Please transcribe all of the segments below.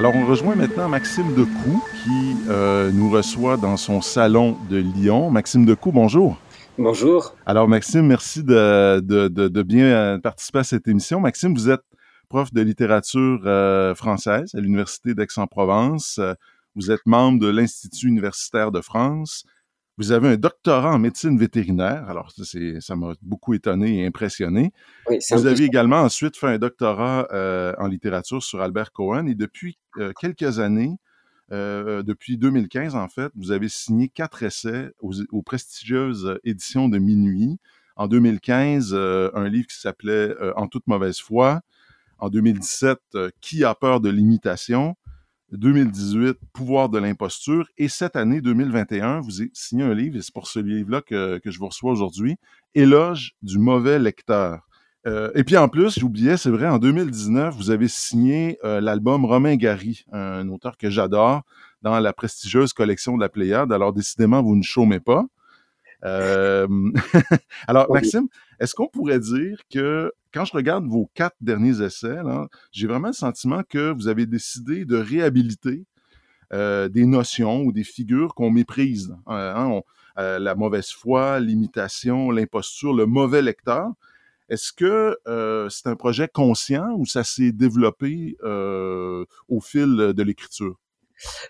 Alors, on rejoint maintenant Maxime Decou qui euh, nous reçoit dans son salon de Lyon. Maxime Decou, bonjour. Bonjour. Alors, Maxime, merci de, de, de, bien euh, participer à cette émission. Maxime, vous êtes prof de littérature euh, française à l'Université d'Aix-en-Provence. Vous êtes membre de l'Institut universitaire de France. Vous avez un doctorat en médecine vétérinaire. Alors, ça m'a beaucoup étonné et impressionné. vous avez également ensuite fait un doctorat euh, en littérature sur Albert Cohen. Et depuis euh, quelques années, euh, depuis 2015 en fait, vous avez signé quatre essais aux, prestigieuses éditions de Minuit. En 2015, un livre qui s'appelait En toute mauvaise foi. En 2017, Qui a peur de l'imitation? 2018, Pouvoir de l'imposture. Et cette année, 2021, vous avez signé un livre, et c'est pour ce livre-là que, je vous reçois aujourd'hui, Éloge du mauvais lecteur. Euh, et puis en plus, j'oubliais, c'est vrai, en 2019, vous avez signé euh, l'album Romain Gary, un auteur que j'adore, dans la prestigieuse collection de la Pléiade. Alors décidément, vous ne chômez pas. Euh, alors, Maxime, est-ce qu'on pourrait dire que quand je regarde vos quatre derniers essais, j'ai vraiment le sentiment que vous avez décidé de réhabiliter euh, des notions ou des figures qu'on méprise. Euh, hein, euh, la mauvaise foi, l'imitation, l'imposture, le mauvais lecteur. Est-ce que c'est un projet conscient ou ça s'est développé au fil de l'écriture?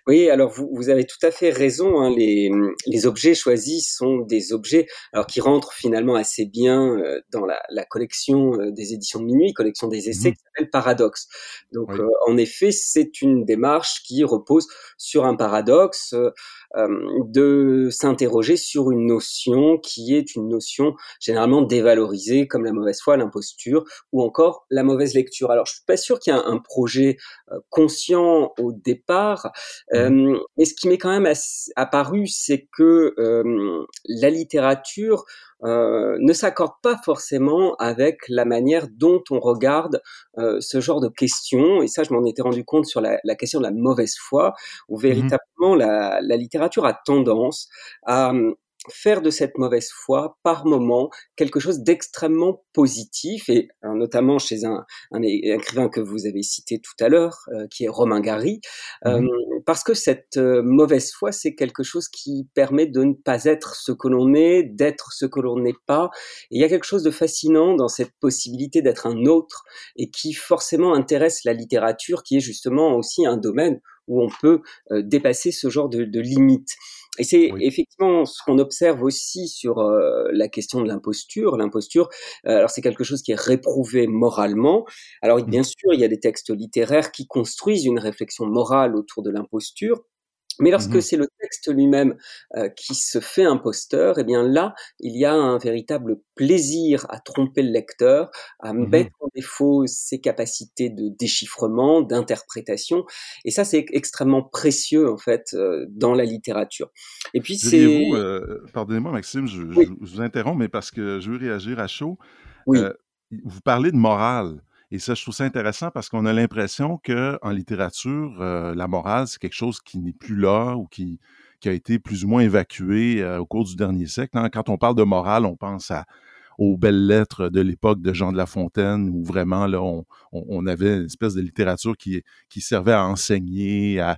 Oui, alors vous, vous, avez tout à fait raison. Hein, les, les, objets choisis sont des objets alors qui rentrent finalement assez bien euh, dans la, la, collection euh, des éditions de minuit, collection des essais mmh qui s'appelle Paradoxe. Donc euh, en effet, c'est une démarche qui repose sur un paradoxe, de s'interroger sur une notion qui est une notion généralement dévalorisée comme la mauvaise foi, l'imposture ou encore la mauvaise lecture. Alors je suis pas sûr qu'il y ait un, un projet conscient au départ Mmh. mais ce qui m'est quand même apparu, c'est que la littérature ne s'accorde pas forcément avec la manière dont on regarde ce genre de questions. Et ça, je m'en étais rendu compte sur la, question de la mauvaise foi, où mmh véritablement la, la, littérature a tendance à faire de cette mauvaise foi par moment quelque chose d'extrêmement positif et euh, notamment chez un, un, écrivain que vous avez cité tout à l'heure euh, qui est Romain Gary euh, mmh parce que cette mauvaise foi c'est quelque chose qui permet de ne pas être ce que l'on est d'être ce que l'on n'est pas. Et il y a quelque chose de fascinant dans cette possibilité d'être un autre et qui forcément intéresse la littérature qui est justement aussi un domaine où on peut dépasser ce genre de, de limites et c'est effectivement ce qu'on observe aussi sur euh, la question de l'imposture. L'imposture, euh, alors c'est quelque chose qui est réprouvé moralement. Alors mmh. bien sûr, il y a des textes littéraires qui construisent une réflexion morale autour de l'imposture. Mais lorsque mmh c'est le texte lui-même euh, qui se fait imposteur, eh bien là, il y a un véritable plaisir à tromper le lecteur, à mmh mettre en défaut ses capacités de déchiffrement, d'interprétation. Et ça, c'est extrêmement précieux en fait euh, dans la littérature. Et puis c'est. Euh, pardonnez-moi, Maxime, je, vous interromps, mais parce que je veux réagir à chaud. Oui. vous parlez de morale. Et ça, je trouve ça intéressant parce qu'on a l'impression que en littérature, euh, la morale, c'est quelque chose qui n'est plus là ou qui, a été plus ou moins évacué euh, au cours du dernier siècle. Hein. Quand on parle de morale, on pense aux belles lettres de l'époque de Jean de La Fontaine, où vraiment là, on, avait une espèce de littérature qui, servait à enseigner, à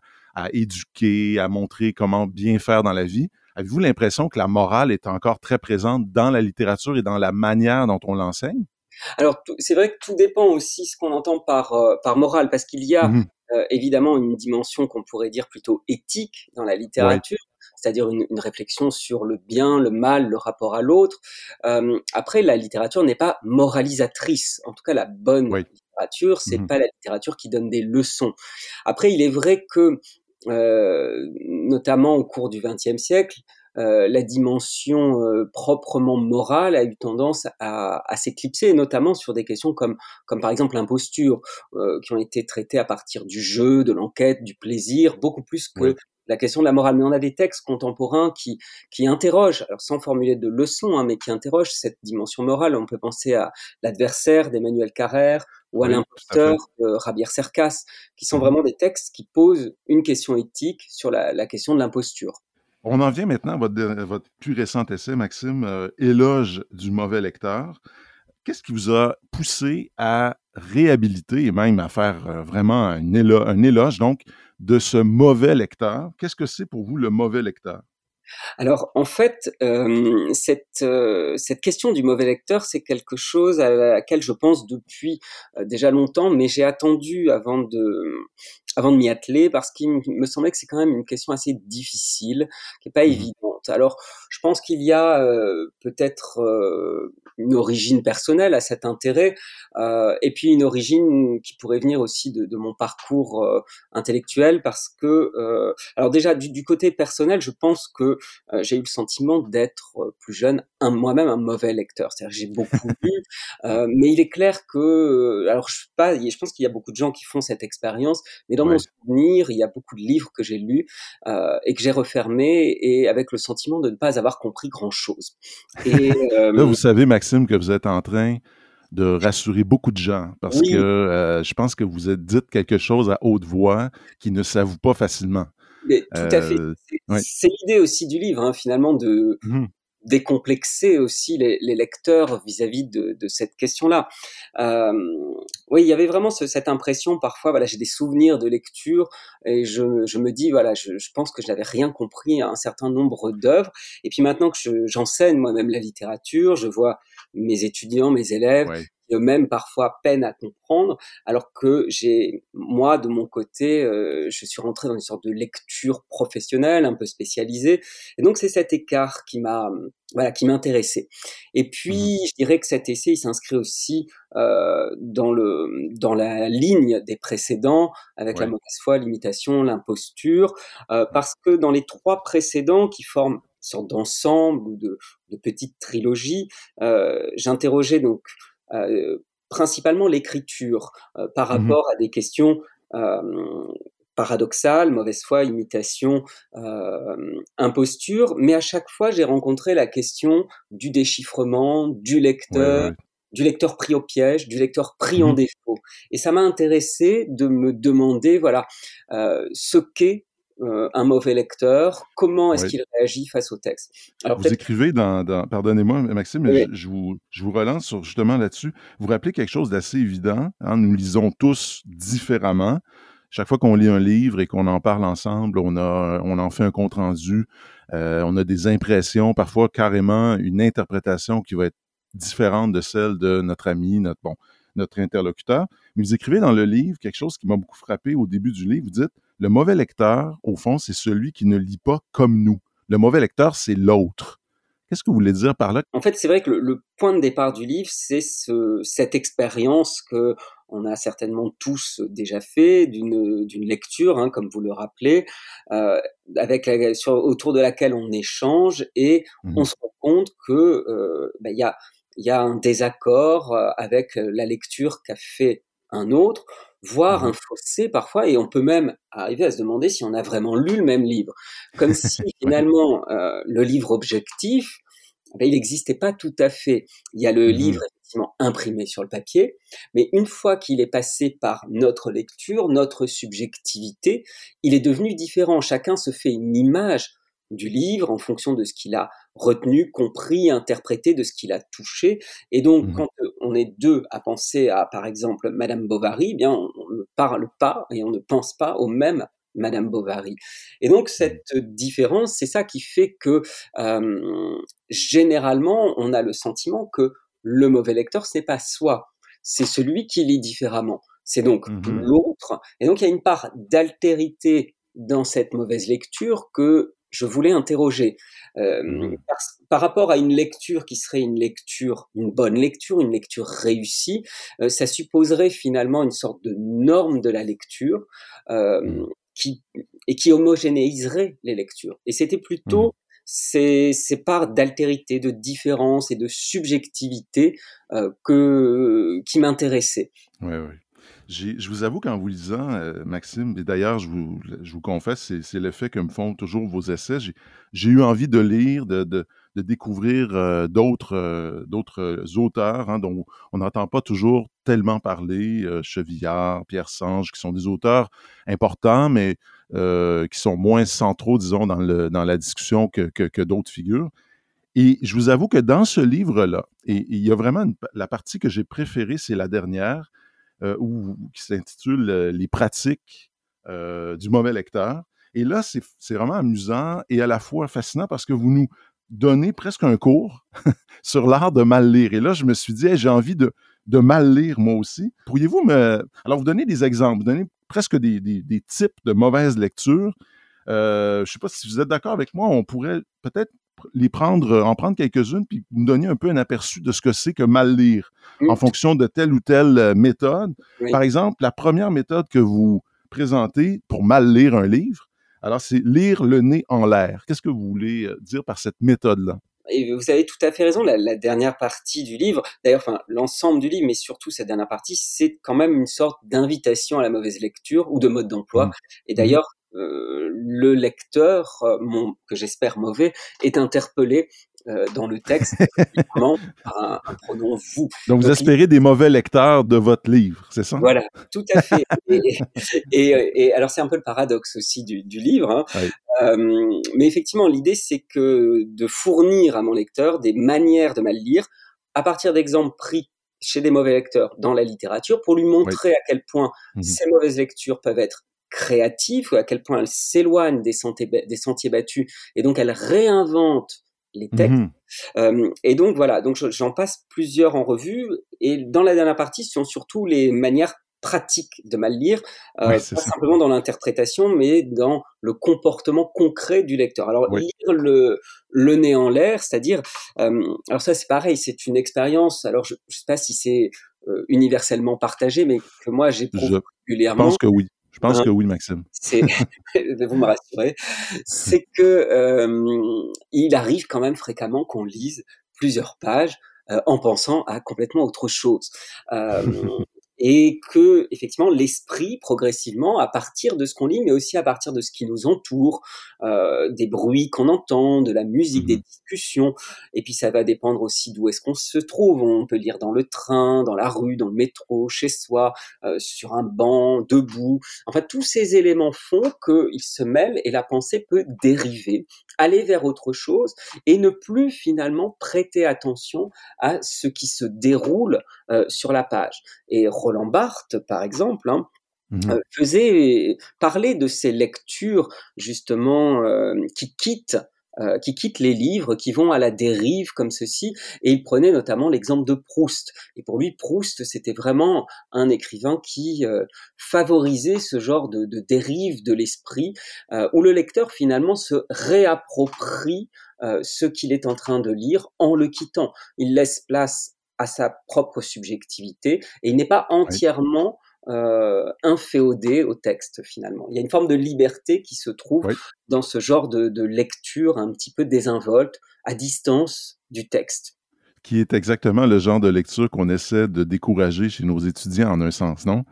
éduquer, à montrer comment bien faire dans la vie. Avez-vous l'impression que la morale est encore très présente dans la littérature et dans la manière dont on l'enseigne? Alors c'est vrai que tout dépend aussi ce qu'on entend par euh, par morale, parce qu'il y a mmh euh, évidemment une dimension qu'on pourrait dire plutôt éthique dans la littérature. c'est-à-dire une, une, réflexion sur le bien, le mal, le rapport à l'autre. Euh, après, la littérature n'est pas moralisatrice. En tout cas, la bonne littérature, c'est mmh pas la littérature qui donne des leçons. Après, il est vrai que, notamment au cours du XXe siècle, euh, la dimension euh, proprement morale a eu tendance à, à s'éclipser, notamment sur des questions comme, comme par exemple l'imposture, euh, qui ont été traitées à partir du jeu, de l'enquête, du plaisir, beaucoup plus que la question de la morale. Mais on a des textes contemporains qui, qui interrogent, alors sans formuler de leçons, hein, mais qui interrogent cette dimension morale. On peut penser à l'adversaire d'Emmanuel Carrère ou à l'imposteur de Rabier Cercas, qui sont mmh vraiment des textes qui posent une question éthique sur la, la question de l'imposture. On en vient maintenant à votre, plus récent essai, Maxime, euh, Éloge du mauvais lecteur. Qu'est-ce qui vous a poussé à réhabiliter et même à faire euh, vraiment un un éloge donc de ce mauvais lecteur? Qu'est-ce que c'est pour vous le mauvais lecteur? Alors en fait, euh, cette, euh, cette question du mauvais lecteur, c'est quelque chose à laquelle je pense depuis euh, déjà longtemps, mais j'ai attendu avant de, avant de m'y atteler parce qu'il me semblait que c'est quand même une question assez difficile, qui n'est pas mmh évidente. Alors je pense qu'il y a peut-être une origine personnelle à cet intérêt, euh, et puis une origine qui pourrait venir aussi de, de mon parcours euh, intellectuel, parce que, euh, alors déjà du, du, côté personnel, je pense que euh, j'ai eu le sentiment d'être euh, plus jeune un, moi-même un mauvais lecteur, c'est-à-dire j'ai beaucoup lu, mais il est clair que, alors je sais pas, je pense qu'il y a beaucoup de gens qui font cette expérience, mais dans mon souvenir, il y a beaucoup de livres que j'ai lus et que j'ai refermés et avec le sentiment de ne pas avoir compris grand-chose. Là, vous savez, Maxime, que vous êtes en train de rassurer beaucoup de gens parce que euh, je pense que vous êtes dit quelque chose à haute voix qui ne s'avoue pas facilement. Mais, tout à fait. Euh, c'est l'idée aussi du livre, hein, finalement, de, mmh décomplexer aussi les, les lecteurs vis-à-vis de, de, cette question-là. Euh, oui, il y avait vraiment ce, cette impression parfois. Voilà, j'ai des souvenirs de lecture et je, je me dis voilà, je, je pense que je n'avais rien compris à un certain nombre d'œuvres. Et puis maintenant que j'enseigne moi-même la littérature, je vois mes étudiants, mes élèves, eux-mêmes parfois peinent à comprendre, alors que j'ai, moi, de mon côté, euh, je suis rentré dans une sorte de lecture professionnelle, un peu spécialisée, et donc c'est cet écart qui m'a, voilà, qui m'intéressait. Et puis, mmh je dirais que cet essai, il s'inscrit aussi euh, dans le, dans la ligne des précédents, avec la mauvaise foi, l'imitation, l'imposture, euh, parce que dans les trois précédents qui forment une sorte d'ensemble ou de, de petite trilogie, euh, j'interrogeais donc principalement l'écriture euh, par mmh rapport à des questions euh, paradoxales, mauvaise foi, imitation, imposture, mais à chaque fois j'ai rencontré la question du déchiffrement, du lecteur, du lecteur pris au piège, du lecteur pris en mmh défaut. Et ça m'a intéressé de me demander, voilà, ce qu'est euh, un mauvais lecteur Comment est-ce qu'il réagit face au texte? Alors, Vous écrivez dans, pardonnez-moi Maxime, mais je, vous, je, vous, relance sur, justement là-dessus. Vous rappelez quelque chose d'assez évident. Hein? Nous lisons tous différemment. Chaque fois qu'on lit un livre et qu'on en parle ensemble, on, a, on en fait un compte rendu. Euh, on a des impressions, parfois carrément une interprétation qui va être différente de celle de notre ami, notre bon, notre interlocuteur. Mais vous écrivez dans le livre quelque chose qui m'a beaucoup frappé au début du livre. Vous dites le mauvais lecteur, au fond, c'est celui qui ne lit pas comme nous. Le mauvais lecteur, c'est l'autre. Qu'est-ce que vous voulez dire par là? En fait, c'est vrai que le, point de départ du livre, c'est ce, cette expérience que on a certainement tous déjà fait d'une lecture, hein, comme vous le rappelez, euh, avec sur, autour de laquelle on échange et mmh on se rend compte que euh, bah, il y a y a un désaccord euh, avec la lecture qu'a fait un autre, voire mmh un fossé parfois, et on peut même arriver à se demander si on a vraiment lu le même livre. Comme si finalement euh, le livre objectif, ben, il n'existait pas tout à fait. Il y a le mmh livre effectivement imprimé sur le papier, mais une fois qu'il est passé par notre lecture, notre subjectivité, il est devenu différent. Chacun se fait une image du livre en fonction de ce qu'il a retenu, compris, interprété, de ce qu'il a touché. Et donc, mmh quand euh, on est deux à penser à, par exemple, Madame Bovary, eh bien, on, ne parle pas et on ne pense pas au même Madame Bovary. Et donc, mmh. cette différence, c'est ça qui fait que, euh, généralement, on a le sentiment que le mauvais lecteur, ce n'est pas soi, c'est celui qui lit différemment. C'est donc mmh l'autre. Et donc, il y a une part d'altérité dans cette mauvaise lecture que je voulais interroger euh, mmh. par, rapport à une lecture qui serait une lecture, une bonne lecture, une lecture réussie, euh, ça supposerait finalement une sorte de norme de la lecture euh, mmh. qui et qui homogénéiserait les lectures. Et c'était plutôt mmh. ces, ces parts d'altérité, de différence et de subjectivité que qui m'intéressaient. Oui, oui. Je vous avoue qu'en vous lisant, euh, Maxime, et d'ailleurs, je vous, je vous confesse, c'est l'effet que me font toujours vos essais. J'ai eu envie de lire, de, de, découvrir euh, d'autres euh, d'autres auteurs hein, dont on n'entend pas toujours tellement parler, Chevillard, Pierre Sange, qui sont des auteurs importants, mais qui sont moins centraux, disons, dans, le, dans la discussion que, que, que d'autres figures. Et je vous avoue que dans ce livre-là, et il y a vraiment la partie que j'ai préférée, c'est la dernière, qui s'intitule Les pratiques du mauvais lecteur. Et là, c'est vraiment amusant et à la fois fascinant parce que vous nous donnez presque un cours sur l'art de mal lire. Et là, je me suis dit, j'ai envie de, mal lire moi aussi. Pourriez-vous me... Alors, vous donnez des exemples, vous donnez presque des, types de mauvaises lectures. Euh, je ne sais pas si vous êtes d'accord avec moi, on pourrait peut-être les prendre, en prendre quelques-unes, puis nous donner un peu un aperçu de ce que c'est que mal lire en fonction de telle ou telle euh, méthode. Par exemple, la première méthode que vous présentez pour mal lire un livre, alors c'est lire le nez en l'air. Qu'est-ce que vous voulez euh, dire par cette méthode-là? et vous avez tout à fait raison, la, dernière partie du livre, d'ailleurs, enfin, l'ensemble du livre, mais surtout cette dernière partie, c'est quand même une sorte d'invitation à la mauvaise lecture ou de mode d'emploi. Mmh. Et d'ailleurs, euh, le lecteur, euh, mon, que j'espère mauvais, est interpellé euh, dans le texte par un, pronom vous. Donc, vous espérez des mauvais lecteurs de votre livre, c'est ça? Voilà, tout à fait. et, alors, c'est un peu le paradoxe aussi du, livre. Hein. Euh, mais effectivement, l'idée, c'est que de fournir à mon lecteur des manières de mal lire à partir d'exemples pris chez des mauvais lecteurs dans la littérature pour lui montrer à quel point mmh ces mauvaises lectures peuvent être créatives ou à quel point elles s'éloignent des, des, sentiers battus et donc elles réinventent les textes. Mmh euh, et donc voilà, donc j'en passe plusieurs en revue. Et dans la dernière partie, ce sont surtout les manières pratiques de mal lire, euh, pas simplement dans l'interprétation, mais dans le comportement concret du lecteur. Alors lire le, le nez en l'air, c'est-à-dire, euh, alors ça c'est pareil, c'est une expérience. Alors je, ne sais pas si c'est universellement partagé, mais que moi j'ai régulièrement. Je pense que oui. Je pense hein? que oui, Maxime. C'est, vous me rassurez, c'est que euh, il arrive quand même fréquemment qu'on lise plusieurs pages euh, en pensant à complètement autre chose. Euh, et que effectivement l'esprit progressivement à partir de ce qu'on lit mais aussi à partir de ce qui nous entoure euh, des bruits qu'on entend de la musique des mmh. discussions. Et puis ça va dépendre aussi d'où est-ce qu'on se trouve. On peut lire dans le train dans la rue dans le métro chez soi euh, sur un banc debout. Enfin tous ces éléments font qu'ils se mêlent et la pensée peut dériver aller vers autre chose et ne plus finalement prêter attention à ce qui se déroule euh, sur la page. Et Roland Barthes, par exemple, hein, mmh euh, faisait parler de ces lectures justement euh, qui quittent euh, qui quittent les livres, qui vont à la dérive comme ceci, et il prenait notamment l'exemple de Proust. Et pour lui, Proust, c'était vraiment un écrivain qui favorisait ce genre de, de dérive de l'esprit, où le lecteur finalement se réapproprie ce qu'il est en train de lire en le quittant. Il laisse place à sa propre subjectivité et il n'est pas entièrement euh, inféodé au texte finalement. Il y a une forme de liberté qui se trouve dans ce genre de, lecture un petit peu désinvolte, à distance du texte. Qui est exactement le genre de lecture qu'on essaie de décourager chez nos étudiants en un sens, non?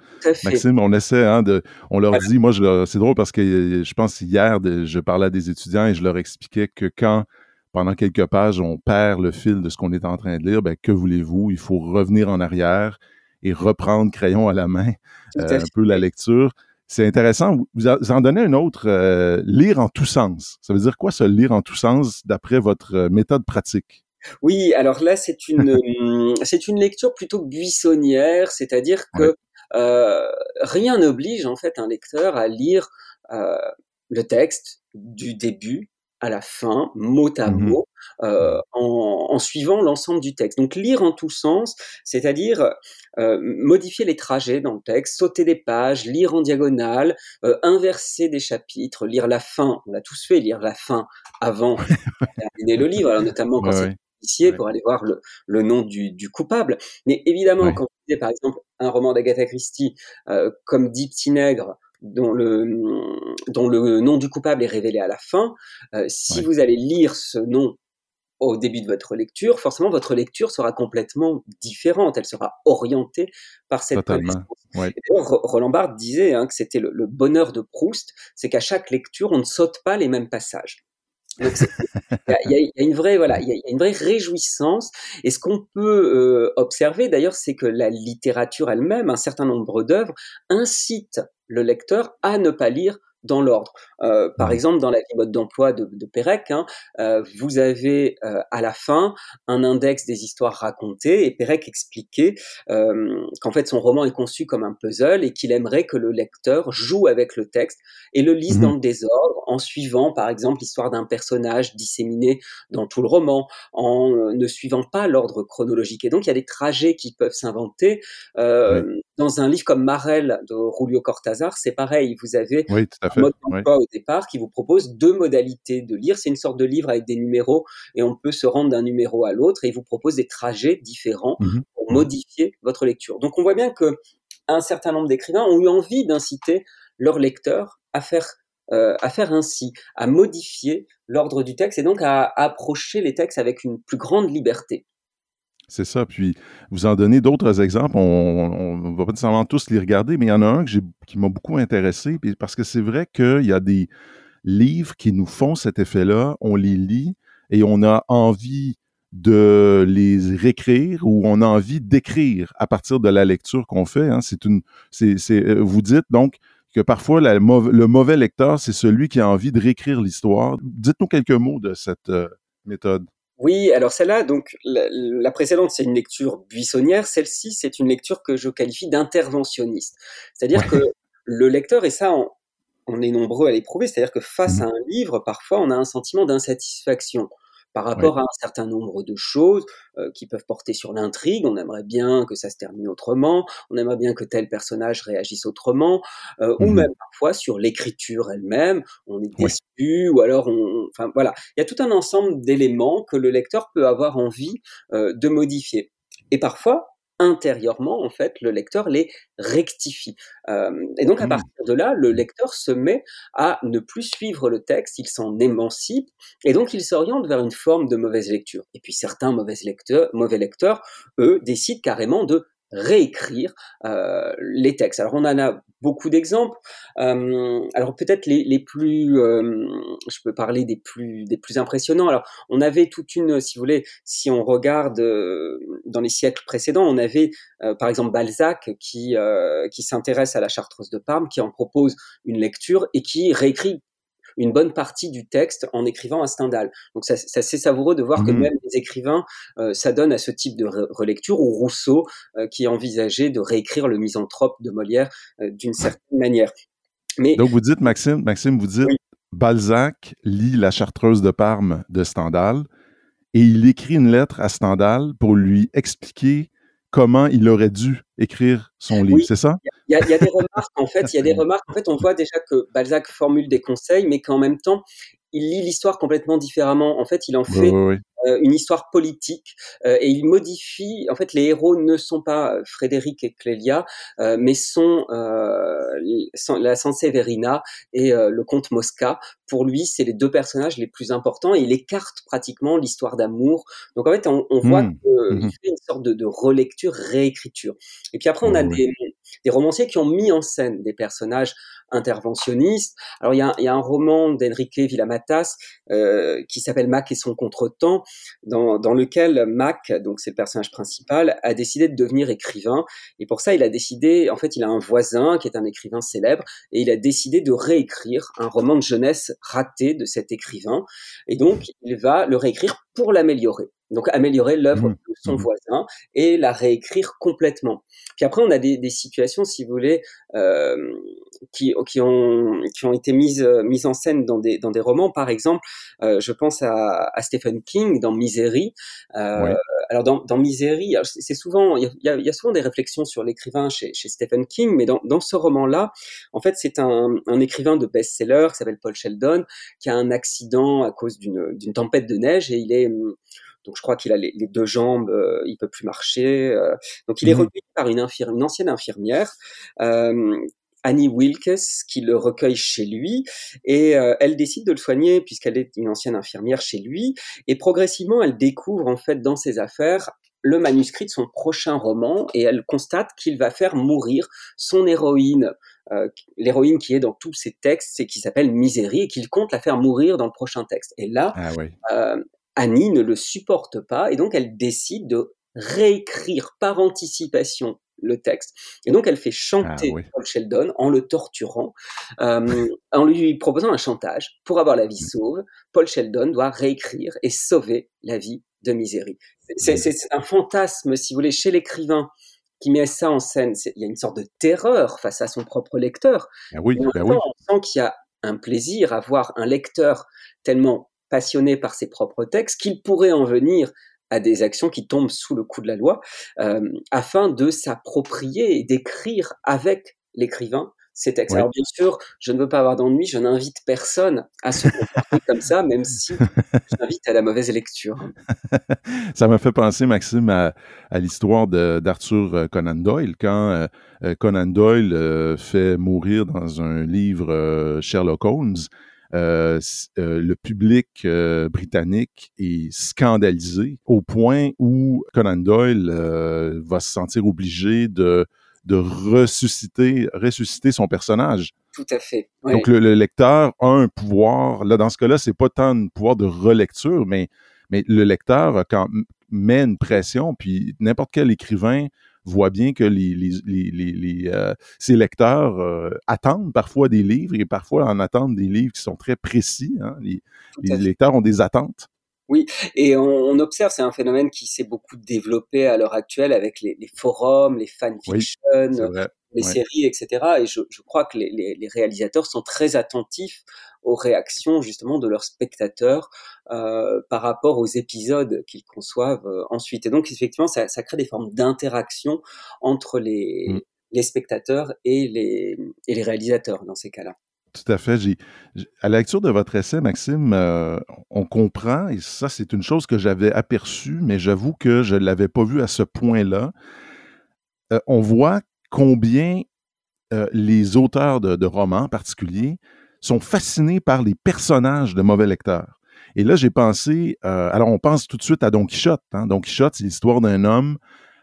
Maxime, on essaie, hein, de, on leur dit, moi, c'est drôle parce que je pense hier, je parlais à des étudiants et je leur expliquais que quand pendant quelques pages, on perd le fil de ce qu'on est en train de lire, ben, que voulez-vous? Il faut revenir en arrière et reprendre crayon à la main euh, un peu la lecture. C'est intéressant. Vous en donnez un autre, euh, lire en tous sens. Ça veut dire quoi, ce lire en tous sens, d'après votre euh, méthode pratique? Oui, alors là, c'est une, c'est une lecture plutôt buissonnière, c'est-à-dire que rien n'oblige en fait un lecteur à lire le texte du début à la fin, mot à mmh mot, euh, en, en, suivant l'ensemble du texte. Donc lire en tous sens, c'est-à-dire euh, modifier les trajets dans le texte, sauter des pages, lire en diagonale, euh, inverser des chapitres, lire la fin. On l'a tous fait, lire la fin avant de terminer le livre, alors notamment quand c'est policier pour aller voir le, le nom du, du, coupable. Mais évidemment, quand vous lisez par exemple un roman d'Agatha Christie euh, comme Dix petits nègres, dont le, dont le nom du coupable est révélé à la fin, euh, si vous allez lire ce nom au début de votre lecture, forcément votre lecture sera complètement différente, elle sera orientée par cette connaissance. Roland Barthes disait hein, que c'était le, bonheur de Proust, c'est qu'à chaque lecture, on ne saute pas les mêmes passages. Il y, a une vraie voilà, il y, a une vraie réjouissance. Et ce qu'on peut euh, observer d'ailleurs, c'est que la littérature elle-même, un certain nombre d'œuvres, incitent le lecteur à ne pas lire dans l'ordre. Euh, par exemple, dans la mode d'emploi de, de Pérec, hein, euh, vous avez euh, à la fin un index des histoires racontées et Pérec expliquait euh, qu'en fait son roman est conçu comme un puzzle et qu'il aimerait que le lecteur joue avec le texte et le lise mmh dans le désordre en suivant par exemple l'histoire d'un personnage disséminé dans tout le roman, en ne suivant pas l'ordre chronologique. Et donc il y a des trajets qui peuvent s'inventer. Dans un livre comme Marel de Julio Cortázar, c'est pareil, vous avez oui, un mode d'emploi au départ qui vous propose deux modalités de lire. C'est une sorte de livre avec des numéros et on peut se rendre d'un numéro à l'autre et il vous propose des trajets différents mmh pour modifier votre lecture. Donc on voit bien que un certain nombre d'écrivains ont eu envie d'inciter leurs lecteurs à faire euh, à faire ainsi, à modifier l'ordre du texte et donc à approcher les textes avec une plus grande liberté. C'est ça. Puis, vous en donnez d'autres exemples. On ne va pas nécessairement tous les regarder, mais il y en a un qui m'a beaucoup intéressé, parce que c'est vrai qu'il y a des livres qui nous font cet effet-là. On les lit et on a envie de les réécrire ou on a envie d'écrire à partir de la lecture qu'on fait. Hein. C'est une, c'est, euh, vous dites donc que parfois le mauvais lecteur, c'est celui qui a envie de réécrire l'histoire. Dites-nous quelques mots de cette euh, méthode. Oui, alors celle-là, donc la, précédente, c'est une lecture buissonnière. Celle-ci, c'est une lecture que je qualifie d'interventionniste. C'est-à-dire que le lecteur, et ça, on, est nombreux à l'éprouver, c'est-à-dire que face mmh à un livre, parfois, on a un sentiment d'insatisfaction par rapport à un certain nombre de choses euh, qui peuvent porter sur l'intrigue. On aimerait bien que ça se termine autrement, on aimerait bien que tel personnage réagisse autrement, euh, ou mmh même parfois sur l'écriture elle-même, on est déçu, ou alors on, enfin voilà, il y a tout un ensemble d'éléments que le lecteur peut avoir envie euh, de modifier. Et parfois, intérieurement, en fait, le lecteur les rectifie. Euh, et donc, à mmh. partir de là, le lecteur se met à ne plus suivre le texte, il s'en émancipe, et donc il s'oriente vers une forme de mauvaise lecture. Et puis, certains mauvais lecteurs, mauvais lecteurs eux, décident carrément de réécrire euh, les textes. Alors on en a beaucoup d'exemples. Euh, alors peut-être les, plus, euh, je peux parler des plus des plus impressionnants. Alors on avait toute une, si vous voulez, si on regarde euh, dans les siècles précédents, on avait euh, par exemple Balzac qui qui s'intéresse à la Chartreuse de Parme, qui en propose une lecture et qui réécrit une bonne partie du texte en écrivant à Stendhal. Donc c'est assez savoureux de voir que mmh. même les écrivains euh, s'adonnent à ce type de relecture, ou Rousseau euh, qui envisageait de réécrire le misanthrope de Molière euh, d'une certaine manière. Mais, Donc vous dites, Maxime, Maxime, vous dites, Balzac lit La Chartreuse de Parme de Stendhal et il écrit une lettre à Stendhal pour lui expliquer comment il aurait dû écrire son livre, c'est ça? Il y, a des remarques, en fait, il y a des remarques. En fait, on voit déjà que Balzac formule des conseils, mais qu'en même temps, il lit l'histoire complètement différemment. En fait, il en fait euh, une histoire politique euh, et il modifie. En fait, les héros ne sont pas euh, Frédéric et Clélia, mais sont la Sanseverina et le comte Mosca. Pour lui, c'est les deux personnages les plus importants et il écarte pratiquement l'histoire d'amour. Donc en fait, on, voit mmh. qu'il mmh fait une sorte de, de, relecture, réécriture. Et puis après, on a des, des romanciers qui ont mis en scène des personnages interventionnistes. Alors il y a, y a un roman d'Enrique Villamatas euh, qui s'appelle Mac et son contretemps, dans, dans lequel Mac, donc c'est le personnage principal, a décidé de devenir écrivain. Et pour ça, il a décidé, en fait, il a un voisin qui est un écrivain célèbre, et il a décidé de réécrire un roman de jeunesse raté de cet écrivain. Et donc, il va le réécrire pour l'améliorer. Donc améliorer l'œuvre mmh. de son mmh. voisin et la réécrire complètement. Puis après, on a des, des situations, si vous voulez, euh, qui, qui, ont, qui ont été mises, mises en scène dans des, dans des romans. Par exemple, euh, je pense à, à, Stephen King dans Misery. Euh, alors dans, dans Misery, c'est souvent, il y a, y a, souvent des réflexions sur l'écrivain chez, chez Stephen King, mais dans, dans ce roman-là, en fait, c'est un, un écrivain de best-seller qui s'appelle Paul Sheldon, qui a un accident à cause d'une tempête de neige et il est donc je crois qu'il a les, deux jambes, euh, il peut plus marcher. Euh. donc il est mmh recueilli par une, une ancienne infirmière. Euh, Annie Wilkes qui le recueille chez lui et elle décide de le soigner puisqu'elle est une ancienne infirmière chez lui et progressivement elle découvre en fait dans ses affaires le manuscrit de son prochain roman et elle constate qu'il va faire mourir son héroïne, l'héroïne qui est dans tous ses textes, c'est qui s'appelle Misery et qu'il compte la faire mourir dans le prochain texte. Et là, ah euh, Annie ne le supporte pas et donc elle décide de réécrire par anticipation le texte. Et donc, elle fait chanter Ah oui. Paul Sheldon en le torturant, euh, en lui proposant un chantage. Pour avoir la vie sauve, Paul Sheldon doit réécrire et sauver la vie de Misery. C'est c'est- un fantasme, si vous voulez, chez l'écrivain qui met ça en scène. Il y a une sorte de terreur face à son propre lecteur. Oui, oui. temps, on sent qu'il y a un plaisir à voir un lecteur tellement passionné par ses propres textes qu'il pourrait en venir à des actions qui tombent sous le coup de la loi, euh, afin de s'approprier et d'écrire avec l'écrivain ces textes. Oui. Alors bien sûr, je ne veux pas avoir d'ennui, je n'invite personne à se comporter comme ça, même si j'invite à la mauvaise lecture. Ça m'a fait penser, Maxime, à, à l'histoire d'Arthur euh, Conan Doyle, quand euh, Conan Doyle euh, fait mourir dans un livre Sherlock Holmes. Euh, euh, le public euh, britannique est scandalisé au point où Conan Doyle va se sentir obligé de, de ressusciter, ressusciter son personnage. Tout à fait. Donc, le, le lecteur a un pouvoir. Là, dans ce cas-là, c'est pas tant un pouvoir de relecture, mais, mais le lecteur, quand met une pression, puis n'importe quel écrivain voit bien que les, les, les, les, euh, ses lecteurs euh, attendent parfois des livres et parfois en attendent des livres qui sont très précis. hein. Les, lecteurs ont des attentes. Et on, on observe, c'est un phénomène qui s'est beaucoup développé à l'heure actuelle avec les, les forums, les fanfictions, les ouais. séries, etc. Et je, je crois que les, les- les réalisateurs sont très attentifs aux réactions justement de leurs spectateurs euh, par rapport aux épisodes qu'ils conçoivent euh, ensuite. Et donc effectivement, ça, ça crée des formes d'interaction entre les, Mm. les spectateurs et les, et les réalisateurs dans ces cas-là. Tout à fait. À la lecture de votre essai, Maxime, euh, on comprend, et ça, c'est une chose que j'avais aperçue, mais j'avoue que je ne l'avais pas vu à ce point-là. Euh, on voit combien euh, les auteurs de, romans en particulier sont fascinés par les personnages de mauvais lecteurs. Et là, j'ai pensé, alors on pense tout de suite à Don Quichotte. Hein? Don Quichotte, c'est l'histoire d'un homme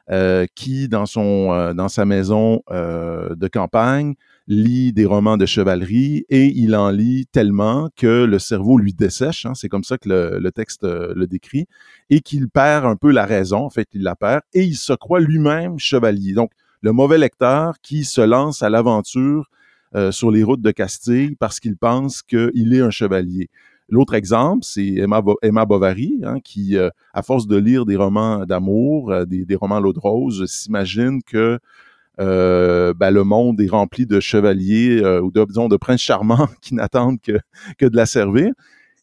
euh, qui, dans, son, euh, dans sa maison euh, de campagne, lit des romans de chevalerie et il en lit tellement que le cerveau lui dessèche, hein, c'est comme ça que le, le texte euh, le décrit, et qu'il perd un peu la raison, en fait, il la perd, et il se croit lui-même chevalier. Donc, le mauvais lecteur qui se lance à l'aventure euh, sur les routes de Castille parce qu'il pense qu'il est un chevalier. L'autre exemple, c'est Emma, Bo- Emma Bovary, hein, qui, euh, à force de lire des romans d'amour, euh, des, romans l'eau de rose, s'imagine que euh, ben, le monde est rempli de chevaliers ou de, de princes charmants qui n'attendent que, de la servir.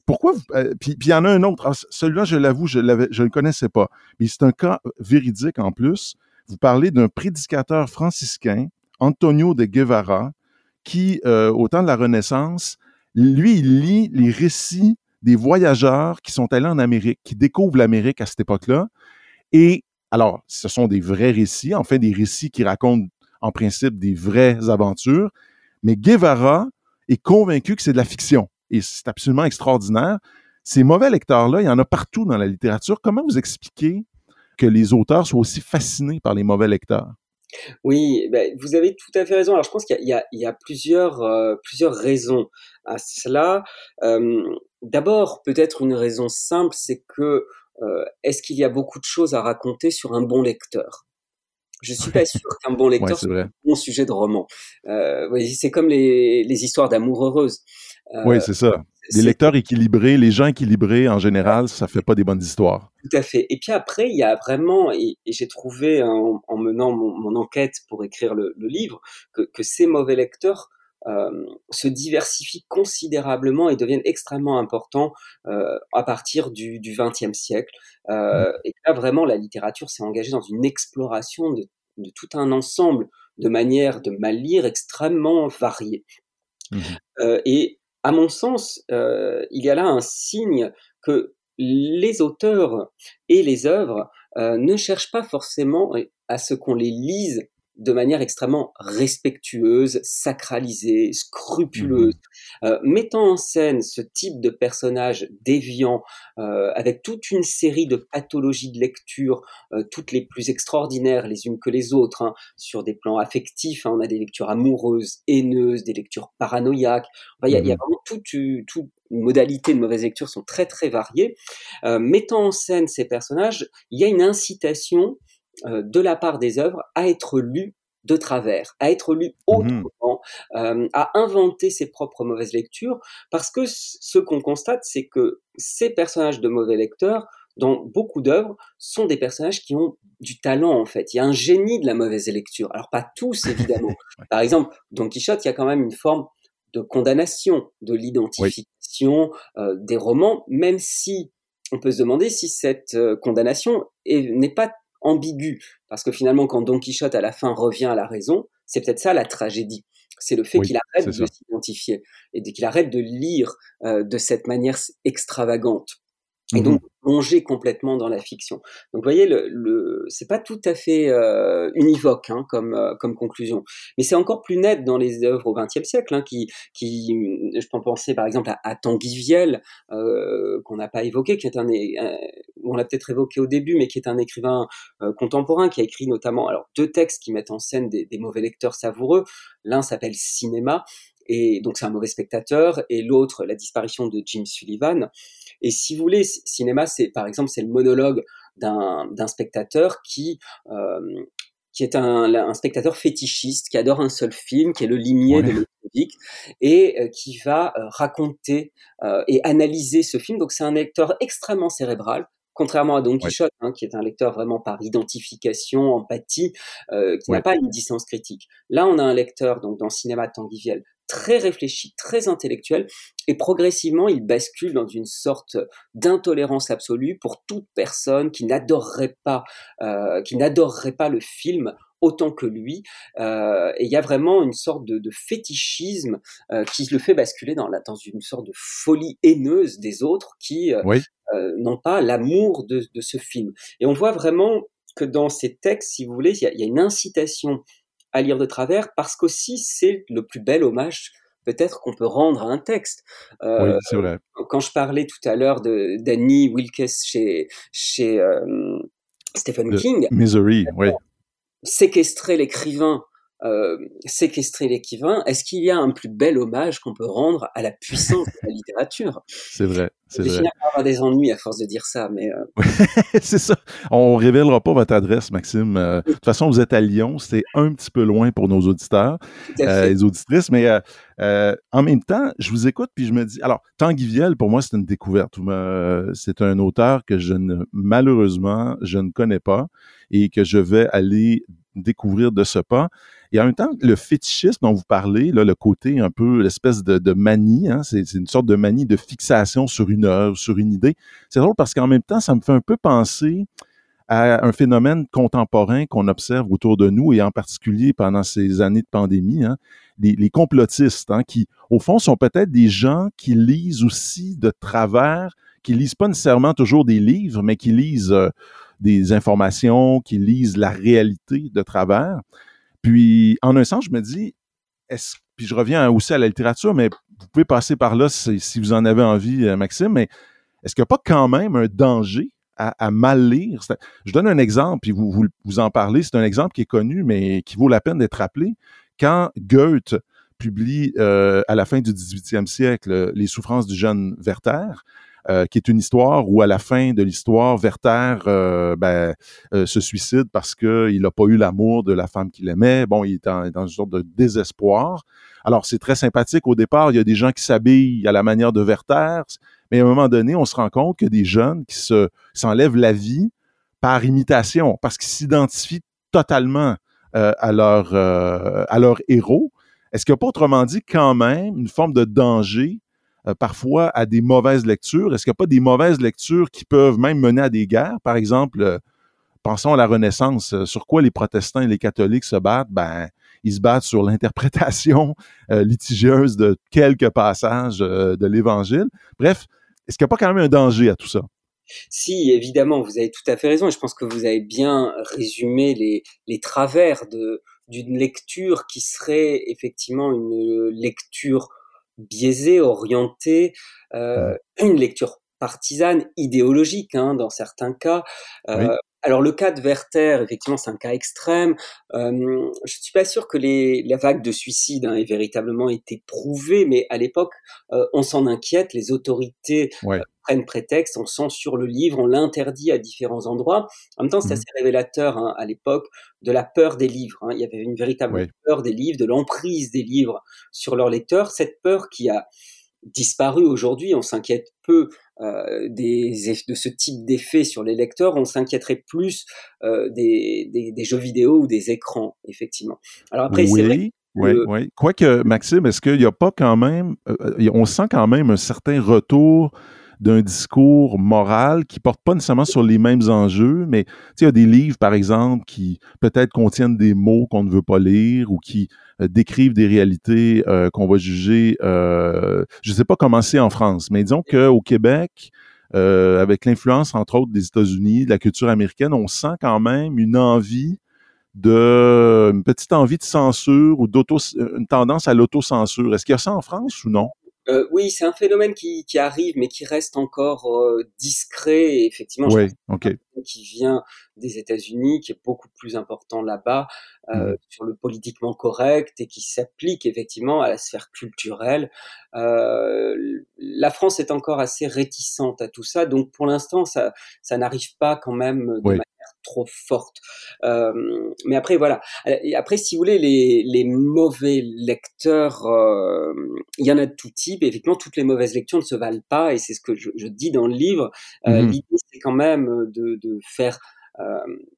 Pourquoi puis il y en a un autre. Ah, Celui-là, je l'avoue, je je le connaissais pas. Mais c'est un cas véridique en plus. Vous parlez d'un prédicateur franciscain, Antonio de Guevara, qui, au temps de la Renaissance, lui, il lit les récits des voyageurs qui sont allés en Amérique, qui découvrent l'Amérique à cette époque-là. Et alors, ce sont des vrais récits, en fait, des récits qui racontent en principe des vraies aventures. Mais Guevara est convaincu que c'est de la fiction. Et c'est absolument extraordinaire. Ces mauvais lecteurs-là, il y en a partout dans la littérature. Comment vous expliquez que les auteurs soient aussi fascinés par les mauvais lecteurs? Oui, ben, vous avez tout à fait raison. Alors, je pense qu'il y a, il y a- il y a plusieurs, euh, plusieurs raisons à cela. Euh, D'abord, peut-être une raison simple, c'est que euh, est-ce qu'il y a beaucoup de choses à raconter sur un bon lecteur? Je suis pas sûr qu'un bon lecteur soit un bon sujet de roman. Euh, c'est comme les, les histoires d'amour heureuses. Euh, Oui, c'est ça. Les lecteurs équilibrés, les gens équilibrés, en général, ça fait pas des bonnes histoires. Tout à fait. Et puis après, il y a vraiment, et, et j'ai trouvé en, en menant mon, mon enquête pour écrire le, le livre, que, que ces mauvais lecteurs euh, se diversifient considérablement et deviennent extrêmement importants euh, à partir du XXe siècle. Euh, et là, vraiment, la littérature s'est engagée dans une exploration de, de tout un ensemble de manières de mal lire extrêmement variées. Euh, et à mon sens, euh, il y a là un signe que les auteurs et les œuvres euh, ne cherchent pas forcément à ce qu'on les lise de manière extrêmement respectueuse, sacralisée, scrupuleuse, euh, mettant en scène ce type de personnage déviant euh, avec toute une série de pathologies de lecture, euh, toutes les plus extraordinaires les unes que les autres, hein, sur des plans affectifs. hein, on a des lectures amoureuses, haineuses, des lectures paranoïaques. Enfin, il y, a- il y a Mhm. vraiment toute, toute une modalité de mauvaise lecture sont très très variées. Mettant en scène ces personnages, il y a une incitation de la part des œuvres à être lues de travers, à être lu mmh autrement, à inventer ses propres mauvaises lectures, parce que ce qu'on constate, c'est que ces personnages de mauvais lecteurs, dans beaucoup d'œuvres, sont des personnages qui ont du talent en fait. Il y a un génie de la mauvaise lecture. Alors pas tous évidemment. Par exemple, Don Quichotte, il y a quand même une forme de condamnation de l'identification des romans, même si on peut se demander si cette condamnation n'est pas ambigu, parce que finalement, quand Don Quichotte à la fin revient à la raison, c'est peut-être ça la tragédie. C'est le fait qu'il arrête de s'identifier et qu'il arrête de lire euh, de cette manière extravagante. Et mmh donc, complètement dans la fiction. Donc, vous voyez, le, le c'est pas tout à fait euh, univoque hein, comme euh, comme conclusion, mais c'est encore plus net dans les œuvres au XXe siècle, hein, qui qui, je peux penser par exemple à, à Tanguy euh, qu'on n'a pas évoqué, qui est un, on l'a peut-être évoqué au début, mais qui est un écrivain euh, contemporain qui a écrit notamment alors deux textes qui mettent en scène des, des mauvais lecteurs savoureux. L'un s'appelle Cinéma et donc c'est un mauvais spectateur, et l'autre la disparition de Jim Sullivan. Et si vous voulez, cinéma, c'est par exemple c'est le monologue d'un spectateur qui euh, qui est un, un, spectateur fétichiste, qui adore un seul film, qui est le limier de l'esthétique, et euh, qui va euh, raconter euh, et analyser ce film. Donc c'est un lecteur extrêmement cérébral, contrairement à Don Quichotte, hein, qui est un lecteur vraiment par identification, empathie, qui n'a pas une distance critique. Là, on a un lecteur, donc dans le cinéma de Tanguy très réfléchi, très intellectuel, et progressivement, il bascule dans une sorte d'intolérance absolue pour toute personne qui n'adorerait pas, euh, qui n'adorerait pas le film autant que lui. Euh, et il y a vraiment une sorte de, fétichisme euh, qui le fait basculer dans, la, dans une sorte de folie haineuse des autres qui n'ont pas l'amour de, ce film. Et on voit vraiment que dans ces textes, si vous voulez, il y a une incitation à lire de travers parce qu'aussi c'est le plus bel hommage peut-être qu'on peut rendre à un texte. Euh, oui, c'est vrai. Quand je parlais tout à l'heure de d'Annie Wilkes chez chez euh, Stephen King, Misery, oui. Séquestrer l'écrivain euh, séquestrer l'écrivain, est-ce qu'il y a un plus bel hommage qu'on peut rendre à la puissance de la littérature? C'est vrai. C'est vrai. par avoir des ennuis à force de dire ça, mais. Euh... c'est ça. On révélera pas votre adresse, Maxime. Euh, de toute façon, vous êtes à Lyon. C'est un petit peu loin pour nos auditeurs, les auditrices. Mais en même temps, je vous écoute puis je me dis. Alors, Tanguy Viel, pour moi, c'est une découverte. C'est un auteur que je ne, malheureusement, je ne connais pas et que je vais aller découvrir de ce pas. Et en même temps, le fétichisme dont vous parlez, là, le côté un peu, l'espèce de, manie, hein, c'est une sorte de manie de fixation sur une œuvre, sur une idée. C'est drôle parce qu'en même temps, ça me fait un peu penser à un phénomène contemporain qu'on observe autour de nous et en particulier pendant ces années de pandémie, hein, les, les, complotistes, hein, qui au fond sont peut-être des gens qui lisent aussi de travers, qui lisent pas nécessairement toujours des livres, mais qui lisent euh, des informations, qui lisent la réalité de travers. Puis, en un sens, je me dis, puis je reviens aussi à la littérature, mais vous pouvez passer par là si, vous en avez envie, euh, Maxime, mais est-ce qu'il n'y a pas quand même un danger à, mal lire? Je donne un exemple, puis vous, vous, en parlez, c'est un exemple qui est connu, mais qui vaut la peine d'être rappelé. Quand Goethe publie euh, à la fin du 18e siècle Les souffrances du jeune Werther, euh, qui est une histoire où à la fin de l'histoire, Werther euh, ben, euh, se suicide parce qu'il n'a pas eu l'amour de la femme qu'il aimait. Bon, il est dans une sorte de désespoir. Alors, c'est très sympathique au départ. Il y a des gens qui s'habillent à la manière de Werther, mais à un moment donné, on se rend compte que des jeunes qui se s'enlèvent la vie par imitation, parce qu'ils s'identifient totalement à leur à leur héros. Est-ce qu'il n'y a pas autrement dit quand même une forme de danger euh, parfois à des mauvaises lectures? Est-ce qu'il n'y a pas des mauvaises lectures qui peuvent même mener à des guerres? Par exemple, euh, pensons à la Renaissance. Euh, sur quoi les protestants et les catholiques se battent? Ben, ils se battent sur l'interprétation litigieuse de quelques passages de l'Évangile. Bref, est-ce qu'il n'y a pas quand même un danger à tout ça? Si, évidemment, vous avez tout à fait raison. Je pense que vous avez bien résumé les, les travers d'une lecture qui serait effectivement une lecture biaisé, orienté, euh, une lecture partisane, idéologique hein, dans certains cas. Euh, alors le cas de Werther, effectivement, c'est un cas extrême. Euh, je ne suis pas sûr que les, la vague de suicide hein, ait véritablement été prouvée, mais à l'époque, on s'en inquiète. Les autorités prennent prétexte, on censure le livre, on l'interdit à différents endroits. En même temps, c'est mmh assez révélateur hein, à l'époque de la peur des livres. Hein. Il y avait une véritable peur des livres, de l'emprise des livres sur leurs lecteurs. Cette peur qui a disparu aujourd'hui, on s'inquiète peu euh, des, de ce type d'effet sur les lecteurs, on s'inquiéterait plus euh, des, des, jeux vidéo ou des écrans, effectivement. Alors après, c'est vrai oui, oui. Quoique, Maxime, est-ce qu'il n'y a pas quand même, euh, on sent quand même un certain retour d'un discours moral qui porte pas nécessairement sur les mêmes enjeux, mais il y a des livres, par exemple, qui peut-être contiennent des mots qu'on ne veut pas lire ou qui euh, décrivent des réalités euh, qu'on va juger. Euh, je ne sais pas comment c'est en France, mais disons qu'au Québec, avec l'influence, entre autres, des États-Unis, de la culture américaine, on sent quand même une envie de une petite envie de censure ou d'auto une tendance à l'autocensure. Est-ce qu'il y a ça en France ou non? Euh, oui, c'est un phénomène qui, qui, arrive, mais qui reste encore euh, discret. Et effectivement, oui, qui vient des États-Unis, qui est beaucoup plus important là-bas euh, mmh. sur le politiquement correct et qui s'applique effectivement à la sphère culturelle. Euh, la France est encore assez réticente à tout ça, donc pour l'instant, ça, ça n'arrive pas quand même de manière trop forte. Euh, mais après, voilà. Et après, si vous voulez, les, les mauvais lecteurs, euh, il y en a de tout type. Et effectivement, toutes les mauvaises lectures ne se valent pas, et c'est ce que je, je, dis dans le livre. Euh, mmh L'idée, c'est quand même de, de faire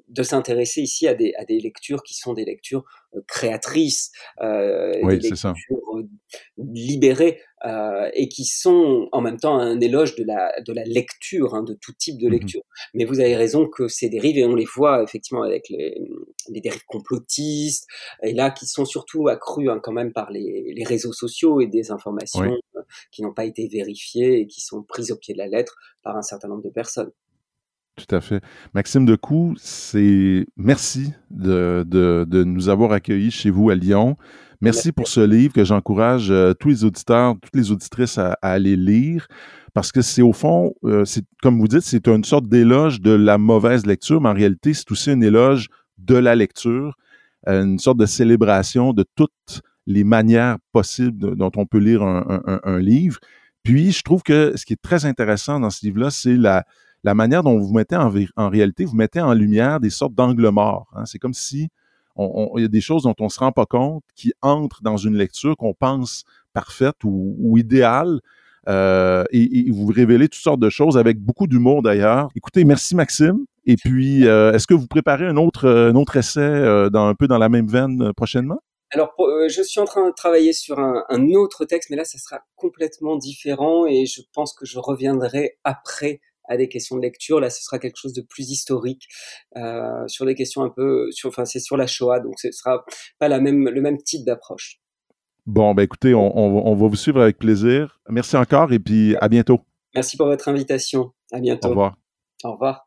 de s'intéresser ici à des, à des lectures qui sont des lectures euh, créatrices, euh, des lectures libérées et qui sont en même temps un éloge de la, de la lecture, hein, de tout type de mmh lecture. Mais vous avez raison que ces dérives, et on les voit effectivement avec les, les dérives complotistes, et là qui sont surtout accrues hein, quand même par les, les, réseaux sociaux et des informations qui n'ont pas été vérifiées et qui sont prises au pied de la lettre par un certain nombre de personnes. Tout à fait. Maxime Decou, c'est merci de, de, de, nous avoir accueillis chez vous à Lyon. Merci pour ce livre que j'encourage euh, tous les auditeurs, toutes les auditrices à, aller lire parce que c'est au fond, euh, c'est comme vous dites, c'est une sorte d'éloge de la mauvaise lecture, mais en réalité, c'est aussi un éloge de la lecture, euh, une sorte de célébration de toutes les manières possibles dont on peut lire un livre. Puis, je trouve que ce qui est très intéressant dans ce livre-là, c'est la, la manière dont vous mettez en, réalité, vous mettez en lumière des sortes d'angles morts. Hein. C'est comme si il y a des choses dont on ne se rend pas compte qui entrent dans une lecture qu'on pense parfaite ou, idéale. Euh, et, vous révélez toutes sortes de choses avec beaucoup d'humour d'ailleurs. Écoutez, merci Maxime. Et puis, euh, est-ce que vous préparez un autre, un autre essai euh, dans, un peu dans la même veine prochainement? Alors, je suis en train de travailler sur un, un, autre texte, mais là, ça sera complètement différent et je pense que je reviendrai après à des questions de lecture. Là, ce sera quelque chose de plus historique euh, sur des questions un peu, sur, enfin, c'est sur la Shoah, donc ce sera pas la même, le même type d'approche. Bon, ben écoutez, on, on, va vous suivre avec plaisir. Merci encore et puis à bientôt. Merci pour votre invitation. À bientôt. Au revoir. Au revoir.